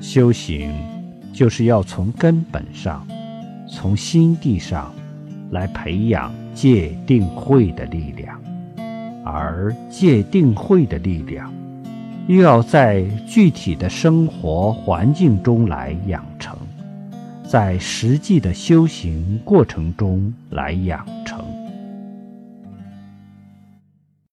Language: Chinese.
修行就是要从根本上从心地上来培养戒定慧的力量而戒定慧的力量又要在具体的生活环境中来养成在实际的修行过程中来养